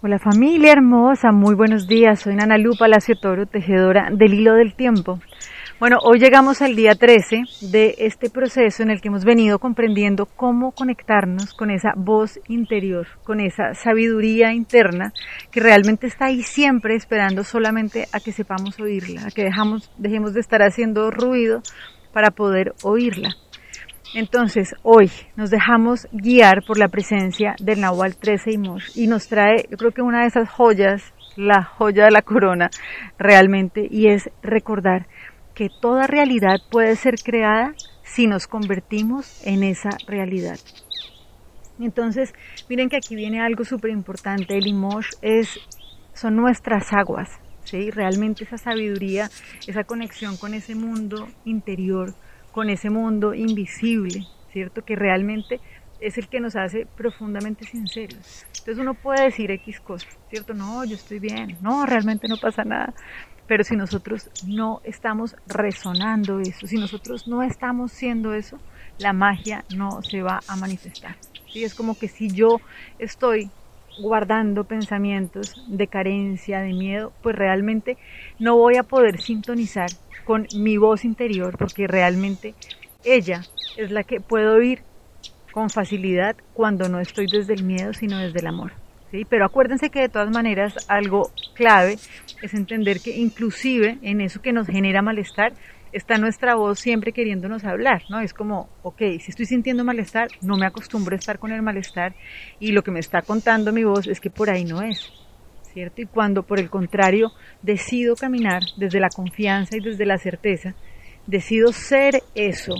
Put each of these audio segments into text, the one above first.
Hola familia hermosa, muy buenos días. Soy Nana Lu Palacio Toro, tejedora del hilo del tiempo. Bueno, hoy llegamos al día 13 de este proceso en el que hemos venido comprendiendo cómo conectarnos con esa voz interior, con esa sabiduría interna que realmente está ahí siempre esperando solamente a que sepamos oírla, a que dejamos, dejemos de estar haciendo ruido para poder oírla. Entonces, hoy nos dejamos guiar por la presencia del Nahual 13 y y nos trae, yo creo que una de esas joyas, la joya de la corona realmente, y es recordar que toda realidad puede ser creada si nos convertimos en esa realidad. Entonces, miren que aquí viene algo súper importante. El Limosh es, son nuestras aguas, ¿sí? Realmente esa sabiduría, esa conexión con ese mundo interior, con ese mundo invisible, ¿cierto? Que realmente es el que nos hace profundamente sinceros. Entonces uno puede decir X cosas, ¿cierto? No, yo estoy bien, no, realmente no pasa nada. Pero si nosotros no estamos resonando eso, si nosotros no estamos siendo eso, la magia no se va a manifestar. ¿sí? Es como que si yo estoy guardando pensamientos de carencia, de miedo, pues realmente no voy a poder sintonizar con mi voz interior, porque realmente ella es la que puedo oír con facilidad cuando no estoy desde el miedo, sino desde el amor. ¿sí? Pero acuérdense que de todas maneras algo clave es entender que inclusive en eso que nos genera malestar, está nuestra voz siempre queriéndonos hablar, ¿no? Es como, ok, si estoy sintiendo malestar, no me acostumbro a estar con el malestar y lo que me está contando mi voz es que por ahí no es. Y cuando por el contrario decido caminar desde la confianza y desde la certeza, decido ser eso,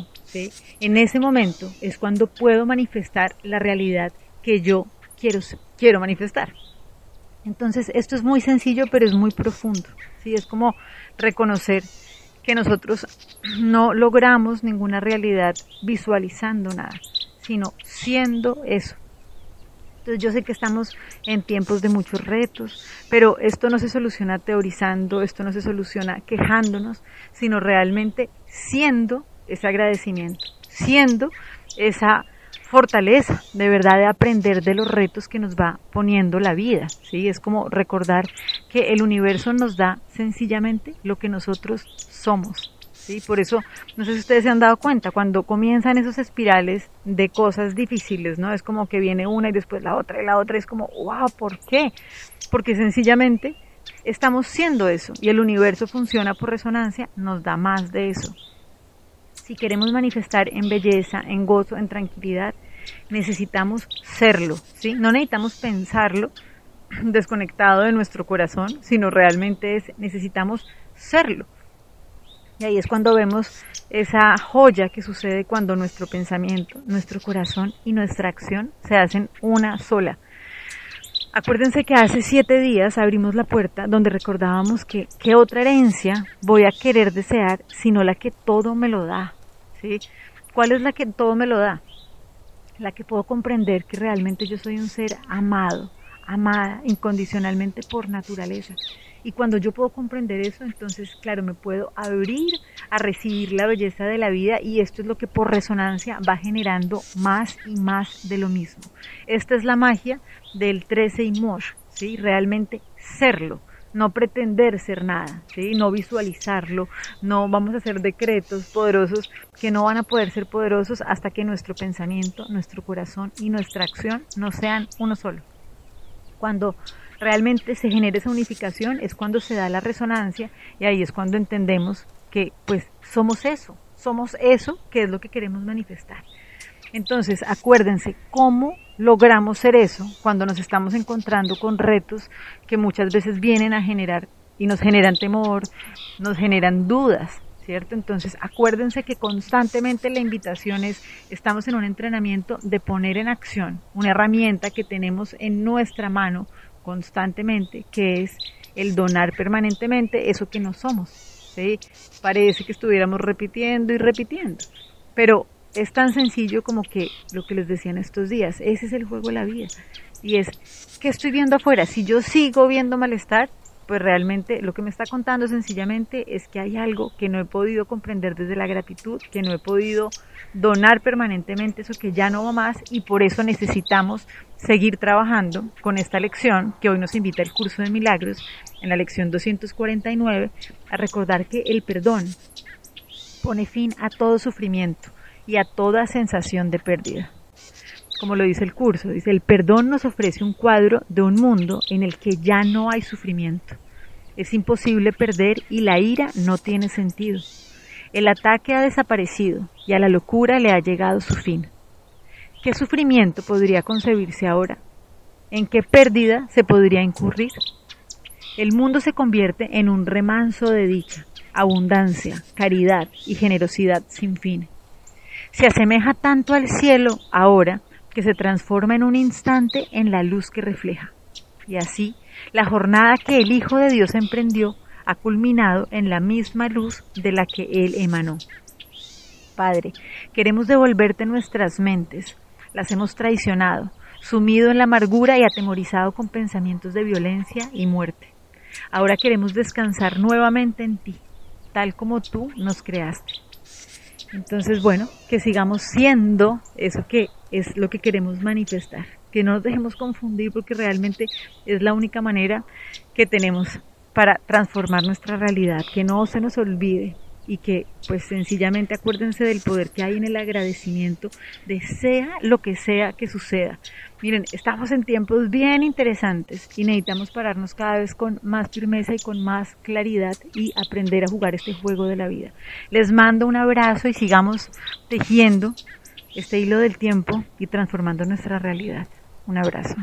En ese momento es cuando puedo manifestar la realidad que yo quiero, quiero manifestar. Entonces, esto es muy sencillo, pero es muy profundo, ¿sí? Es como reconocer que nosotros no logramos ninguna realidad visualizando nada, sino siendo eso, entonces yo sé que estamos en tiempos de muchos retos, pero esto no se soluciona teorizando, esto no se soluciona quejándonos, sino realmente siendo ese agradecimiento, siendo esa fortaleza de verdad de aprender de los retos que nos va poniendo la vida, ¿sí? Es como recordar que el universo nos da sencillamente lo que nosotros somos, ¿sí? Por eso, no sé si ustedes se han dado cuenta, cuando comienzan esos espirales de cosas difíciles, ¿no? Es como que viene una y después la otra y la otra es como, wow, ¿por qué? Porque sencillamente estamos siendo eso y el universo funciona por resonancia, nos da más de eso. Si queremos manifestar en belleza, en gozo, en tranquilidad, necesitamos serlo, ¿sí? No necesitamos pensarlo desconectado de nuestro corazón, sino realmente es necesitamos serlo. Y ahí es cuando vemos esa joya que sucede cuando nuestro pensamiento, nuestro corazón y nuestra acción se hacen una sola. Acuérdense que hace siete días abrimos la puerta donde recordábamos que qué otra herencia voy a querer desear sino la que todo me lo da. ¿sí? ¿Cuál es la que todo me lo da? La que puedo comprender que realmente yo soy un ser amado, amada incondicionalmente por naturaleza y cuando yo puedo comprender eso, entonces, claro, me puedo abrir a recibir la belleza de la vida y esto es lo que por resonancia va generando más y más de lo mismo. Esta es la magia del 13 y Mosh, ¿sí? Realmente serlo no pretender ser nada, ¿sí? no visualizarlo, no vamos a hacer decretos poderosos que no van a poder ser poderosos hasta que nuestro pensamiento, nuestro corazón y nuestra acción no sean uno solo. Cuando realmente se genera esa unificación es cuando se da la resonancia y ahí es cuando entendemos que pues somos eso, somos eso que es lo que queremos manifestar. Entonces, acuérdense cómo logramos ser eso cuando nos estamos encontrando con retos que muchas veces vienen a generar y nos generan temor, nos generan dudas, ¿cierto? Entonces, acuérdense que constantemente la invitación es, estamos en un entrenamiento de poner en acción una herramienta que tenemos en nuestra mano constantemente, que es el donar permanentemente eso que no somos. ¿sí? Parece que estuviéramos repitiendo y repitiendo, pero es tan sencillo como que lo que les decía en estos días, ese es el juego de la vida. Y es, ¿qué estoy viendo afuera? Si yo sigo viendo malestar, pues realmente lo que me está contando sencillamente es que hay algo que no he podido comprender desde la gratitud, que no he podido donar permanentemente eso que ya no va más y por eso necesitamos seguir trabajando con esta lección que hoy nos invita el curso de milagros en la lección 249 a recordar que el perdón pone fin a todo sufrimiento y a toda sensación de pérdida como lo dice el curso, dice, el perdón nos ofrece un cuadro de un mundo en el que ya no hay sufrimiento. Es imposible perder y la ira no tiene sentido. El ataque ha desaparecido y a la locura le ha llegado su fin. ¿Qué sufrimiento podría concebirse ahora? ¿En qué pérdida se podría incurrir? El mundo se convierte en un remanso de dicha, abundancia, caridad y generosidad sin fin. Se asemeja tanto al cielo ahora que se transforma en un instante en la luz que refleja. Y así, la jornada que el Hijo de Dios emprendió ha culminado en la misma luz de la que Él emanó. Padre, queremos devolverte nuestras mentes, las hemos traicionado, sumido en la amargura y atemorizado con pensamientos de violencia y muerte. Ahora queremos descansar nuevamente en ti, tal como tú nos creaste. Entonces, bueno, que sigamos siendo eso que es lo que queremos manifestar, que no nos dejemos confundir porque realmente es la única manera que tenemos para transformar nuestra realidad, que no se nos olvide y que pues sencillamente acuérdense del poder que hay en el agradecimiento de sea lo que sea que suceda. Miren, estamos en tiempos bien interesantes y necesitamos pararnos cada vez con más firmeza y con más claridad y aprender a jugar este juego de la vida. Les mando un abrazo y sigamos tejiendo este hilo del tiempo y transformando nuestra realidad. Un abrazo.